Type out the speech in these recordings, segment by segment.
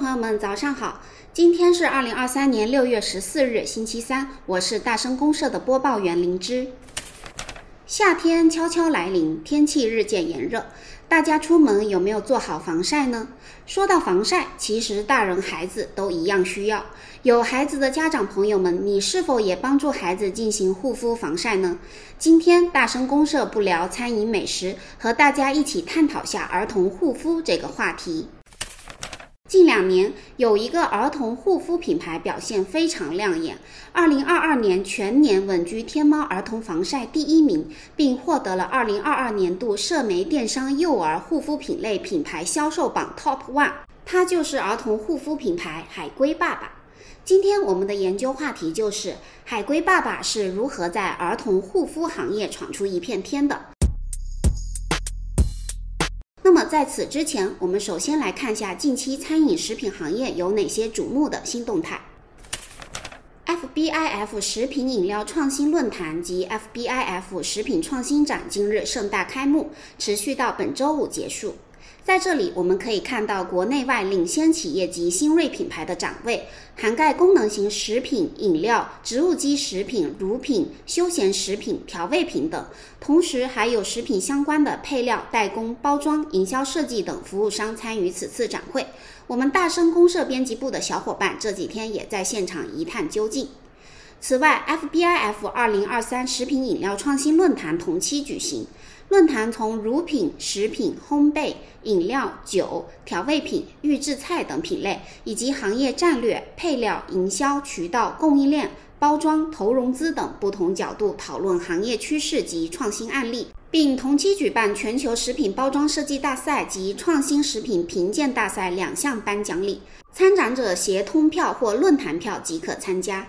朋友们，早上好！今天是二零二三年六月十四日，星期三。我是大声公社的播报员灵芝。夏天悄悄来临，天气日渐炎热，大家出门有没有做好防晒呢？说到防晒，其实大人孩子都一样需要。有孩子的家长朋友们，你是否也帮助孩子进行护肤防晒呢？今天大声公社不聊餐饮美食，和大家一起探讨下儿童护肤这个话题。近两年，有一个儿童护肤品牌表现非常亮眼，二零二二年全年稳居天猫儿童防晒第一名，并获得了二零二二年度社媒电商幼儿护肤品类品牌销售榜 Top One。它就是儿童护肤品牌海龟爸爸。今天我们的研究话题就是海龟爸爸是如何在儿童护肤行业闯出一片天的。在此之前，我们首先来看一下近期餐饮食品行业有哪些瞩目的新动态。FBIF 食品饮料创新论坛及 FBIF 食品创新展今日盛大开幕，持续到本周五结束。在这里，我们可以看到国内外领先企业及新锐品牌的展位，涵盖功能型食品、饮料、植物基食品、乳品、休闲食品、调味品等，同时还有食品相关的配料、代工、包装、营销设计等服务商参与此次展会。我们大声公社编辑部的小伙伴这几天也在现场一探究竟。此外，FBIF 二零二三食品饮料创新论坛同期举行。论坛从乳品、食品、烘焙、饮料、酒、调味品、预制菜等品类，以及行业战略、配料、营销渠道、供应链、包装、投融资等不同角度讨论行业趋势及创新案例，并同期举办全球食品包装设计大赛及创新食品评鉴大赛两项颁奖礼。参展者携通票或论坛票即可参加。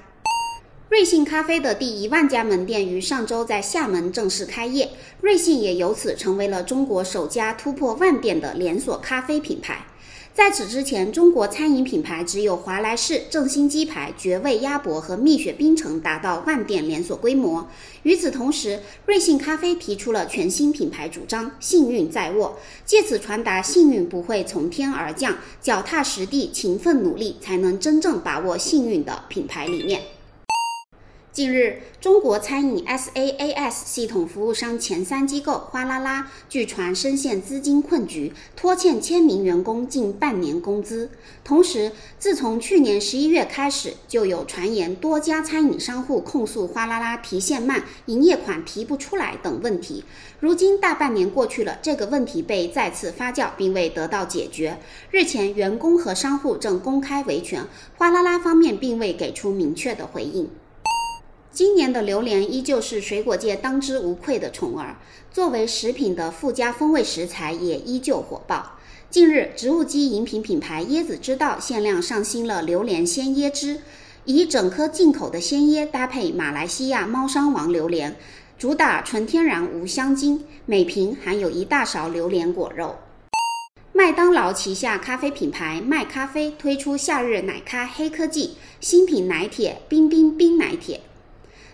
瑞幸咖啡的第一万家门店于上周在厦门正式开业，瑞幸也由此成为了中国首家突破万店的连锁咖啡品牌。在此之前，中国餐饮品牌只有华莱士、正新鸡排、绝味鸭脖和蜜雪冰城达到万店连锁规模。与此同时，瑞幸咖啡提出了全新品牌主张“幸运在握”，借此传达幸运不会从天而降，脚踏实地、勤奋努力才能真正把握幸运的品牌理念。近日，中国餐饮 SaaS 系统服务商前三机构哗啦啦据传深陷资金困局，拖欠千名员工近半年工资。同时，自从去年十一月开始，就有传言多家餐饮商户控诉哗啦啦提现慢、营业款提不出来等问题。如今大半年过去了，这个问题被再次发酵，并未得到解决。日前，员工和商户正公开维权，哗啦啦方面并未给出明确的回应。今年的榴莲依旧是水果界当之无愧的宠儿，作为食品的附加风味食材也依旧火爆。近日，植物基饮品品牌椰子之道限量上新了榴莲鲜椰汁，以整颗进口的鲜椰搭配马来西亚猫山王榴莲，主打纯天然无香精，每瓶含有一大勺榴莲果肉。麦当劳旗下咖啡品牌麦咖啡推出夏日奶咖黑科技新品奶铁冰冰冰奶铁。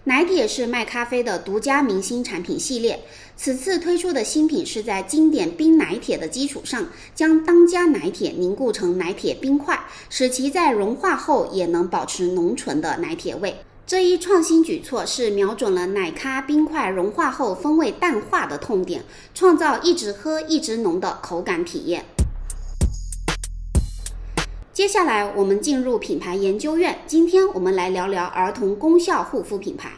奶铁是麦咖啡的独家明星产品系列，此次推出的新品是在经典冰奶铁的基础上，将当家奶铁凝固成奶铁冰块，使其在融化后也能保持浓醇的奶铁味。这一创新举措是瞄准了奶咖冰块融化后风味淡化的痛点，创造一直喝一直浓的口感体验。接下来我们进入品牌研究院。今天我们来聊聊儿童功效护肤品牌。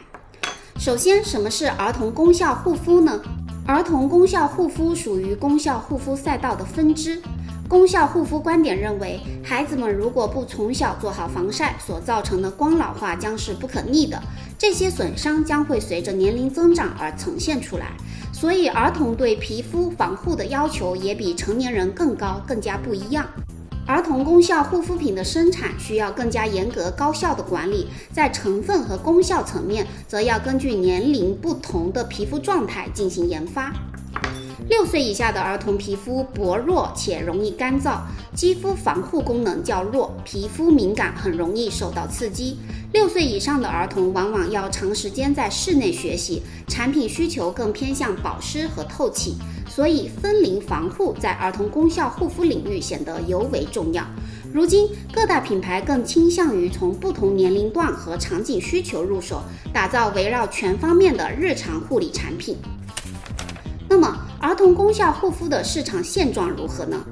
首先，什么是儿童功效护肤呢？儿童功效护肤属于功效护肤赛道的分支。功效护肤观点认为，孩子们如果不从小做好防晒，所造成的光老化将是不可逆的。这些损伤将会随着年龄增长而呈现出来。所以，儿童对皮肤防护的要求也比成年人更高，更加不一样。儿童功效护肤品的生产需要更加严格高效的管理，在成分和功效层面，则要根据年龄不同的皮肤状态进行研发。六岁以下的儿童皮肤薄弱且容易干燥，肌肤防护功能较弱，皮肤敏感，很容易受到刺激。六岁以上的儿童往往要长时间在室内学习，产品需求更偏向保湿和透气。所以，分龄防护在儿童功效护肤领域显得尤为重要。如今，各大品牌更倾向于从不同年龄段和场景需求入手，打造围绕全方面的日常护理产品。儿童功效护肤的市场现状如何呢？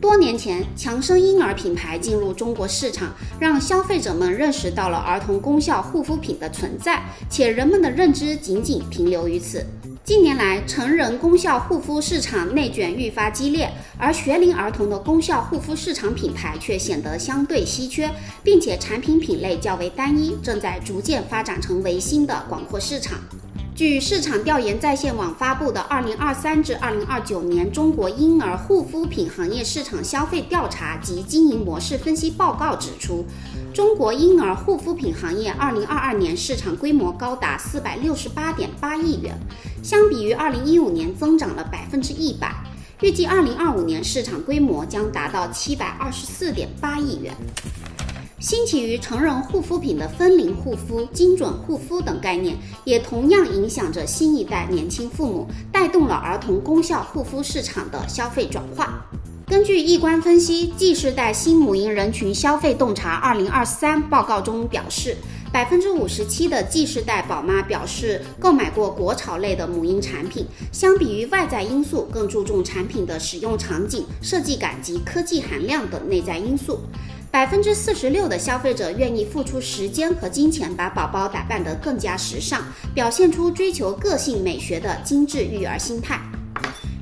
多年前，强生婴儿品牌进入中国市场，让消费者们认识到了儿童功效护肤品的存在，且人们的认知仅仅停留于此。近年来，成人功效护肤市场内卷愈发激烈，而学龄儿童的功效护肤市场品牌却显得相对稀缺，并且产品品类较为单一，正在逐渐发展成为新的广阔市场。据市场调研在线网发布的《二零二三至二零二九年中国婴儿护肤品行业市场消费调查及经营模式分析报告》指出，中国婴儿护肤品行业二零二二年市场规模高达四百六十八点八亿元，相比于二零一五年增长了百分之一百，预计二零二五年市场规模将达到七百二十四点八亿元。兴起于成人护肤品的分龄护肤、精准护肤等概念，也同样影响着新一代年轻父母，带动了儿童功效护肤市场的消费转化。根据易观分析《G 世代新母婴人群消费洞察二零二三》报告中表示，百分之五十七的 G 世代宝妈表示购买过国潮类的母婴产品，相比于外在因素，更注重产品的使用场景、设计感及科技含量等内在因素。百分之四十六的消费者愿意付出时间和金钱，把宝宝打扮得更加时尚，表现出追求个性美学的精致育儿心态。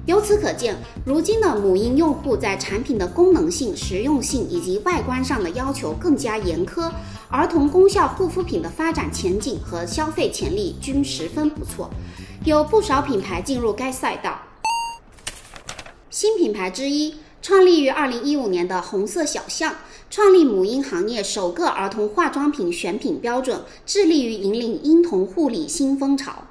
由此可见，如今的母婴用户在产品的功能性、实用性以及外观上的要求更加严苛，儿童功效护肤品的发展前景和消费潜力均十分不错，有不少品牌进入该赛道。新品牌之一。创立于二零一五年的红色小象，创立母婴行业首个儿童化妆品选品标准，致力于引领婴童护理新风潮。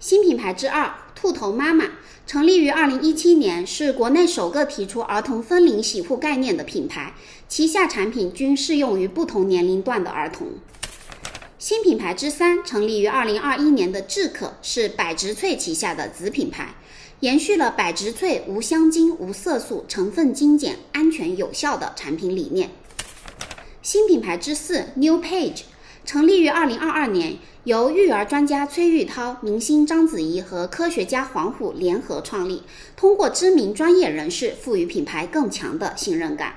新品牌之二，兔头妈妈，成立于二零一七年，是国内首个提出儿童分龄洗护概念的品牌，旗下产品均适用于不同年龄段的儿童。新品牌之三，成立于二零二一年的智可，是百植萃旗下的子品牌。延续了百植萃无香精、无色素、成分精简、安全有效的产品理念。新品牌之四 New Page 成立于二零二二年，由育儿专家崔玉涛、明星章子怡和科学家黄虎联合创立，通过知名专业人士赋予品牌更强的信任感。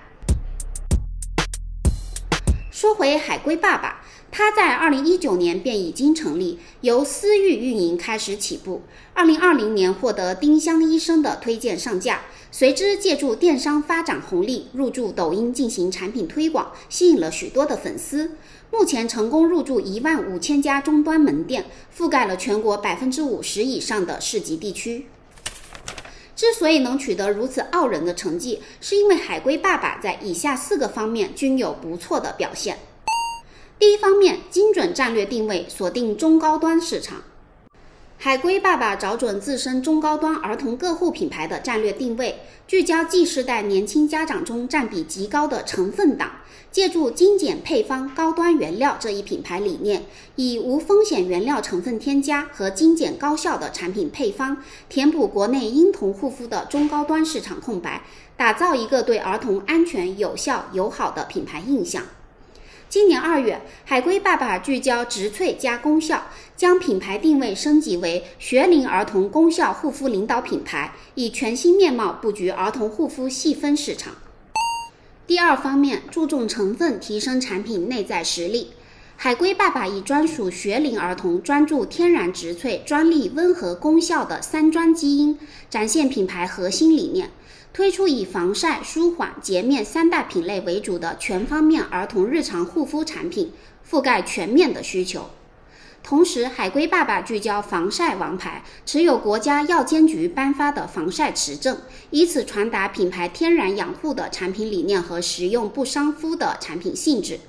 说回海龟爸爸。他在二零一九年便已经成立，由私域运营开始起步。二零二零年获得丁香医生的推荐上架，随之借助电商发展红利，入驻抖音进行产品推广，吸引了许多的粉丝。目前成功入驻一万五千家终端门店，覆盖了全国百分之五十以上的市级地区。之所以能取得如此傲人的成绩，是因为海龟爸爸在以下四个方面均有不错的表现。第一方面，精准战略定位，锁定中高端市场。海龟爸爸找准自身中高端儿童个护品牌的战略定位，聚焦 G 世代年轻家长中占比极高的成分党，借助精简配方、高端原料这一品牌理念，以无风险原料成分添加和精简高效的产品配方，填补国内婴童护肤的中高端市场空白，打造一个对儿童安全、有效、友好的品牌印象。今年二月，海龟爸爸聚焦植萃加功效，将品牌定位升级为学龄儿童功效护肤领导品牌，以全新面貌布局儿童护肤细分市场。第二方面，注重成分，提升产品内在实力。海龟爸爸以专属学龄儿童、专注天然植萃、专利温和功效的三专基因，展现品牌核心理念。推出以防晒、舒缓、洁面三大品类为主的全方面儿童日常护肤产品，覆盖全面的需求。同时，海龟爸爸聚焦防晒王牌，持有国家药监局颁发的防晒持证，以此传达品牌天然养护的产品理念和实用不伤肤的产品性质。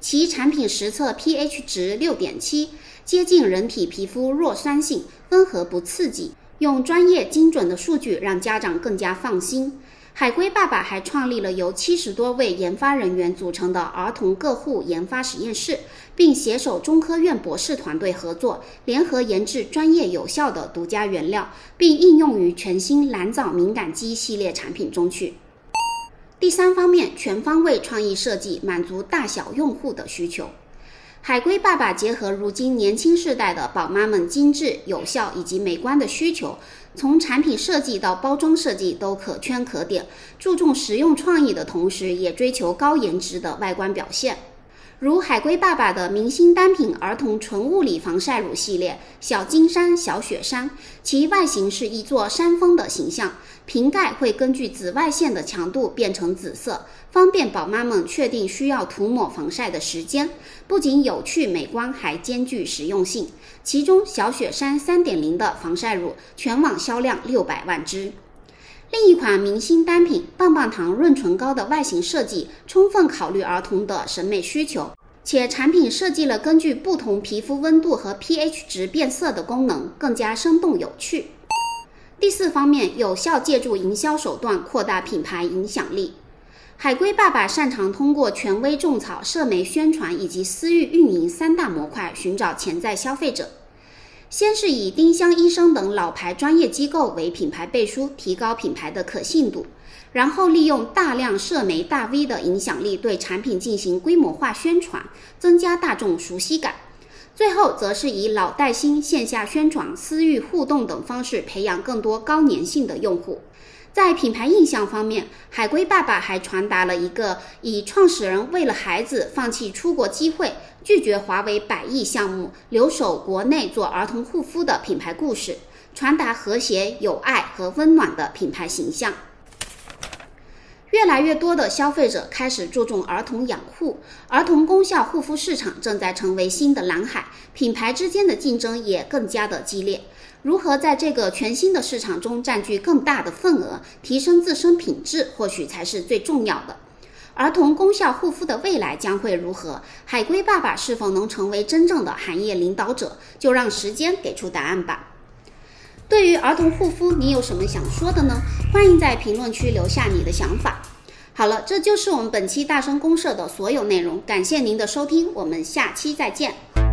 其产品实测 pH 值六点七，接近人体皮肤弱酸性，温和不刺激。用专业精准的数据让家长更加放心。海龟爸爸还创立了由七十多位研发人员组成的儿童个护研发实验室，并携手中科院博士团队合作，联合研制专业有效的独家原料，并应用于全新蓝藻敏感肌系列产品中去。第三方面，全方位创意设计，满足大小用户的需求。海龟爸爸结合如今年轻世代的宝妈们精致、有效以及美观的需求，从产品设计到包装设计都可圈可点，注重实用创意的同时，也追求高颜值的外观表现。如海龟爸爸的明星单品儿童纯物理防晒乳系列“小金山”“小雪山”，其外形是一座山峰的形象，瓶盖会根据紫外线的强度变成紫色，方便宝妈们确定需要涂抹防晒的时间。不仅有趣美观，还兼具实用性。其中“小雪山 3.0” 的防晒乳全网销量六百万支。另一款明星单品棒棒糖润唇膏的外形设计，充分考虑儿童的审美需求，且产品设计了根据不同皮肤温度和 pH 值变色的功能，更加生动有趣。第四方面，有效借助营销手段扩大品牌影响力。海龟爸爸擅长通过权威种草、社媒宣传以及私域运营三大模块寻找潜在消费者。先是以丁香医生等老牌专业机构为品牌背书，提高品牌的可信度，然后利用大量社媒大 V 的影响力对产品进行规模化宣传，增加大众熟悉感。最后则是以老带新、线下宣传、私域互动等方式培养更多高粘性的用户。在品牌印象方面，海龟爸爸还传达了一个以创始人为了孩子放弃出国机会。拒绝华为百亿项目，留守国内做儿童护肤的品牌故事，传达和谐、有爱和温暖的品牌形象。越来越多的消费者开始注重儿童养护，儿童功效护肤市场正在成为新的蓝海，品牌之间的竞争也更加的激烈。如何在这个全新的市场中占据更大的份额，提升自身品质，或许才是最重要的。儿童功效护肤的未来将会如何？海龟爸爸是否能成为真正的行业领导者？就让时间给出答案吧。对于儿童护肤，你有什么想说的呢？欢迎在评论区留下你的想法。好了，这就是我们本期大声公社的所有内容。感谢您的收听，我们下期再见。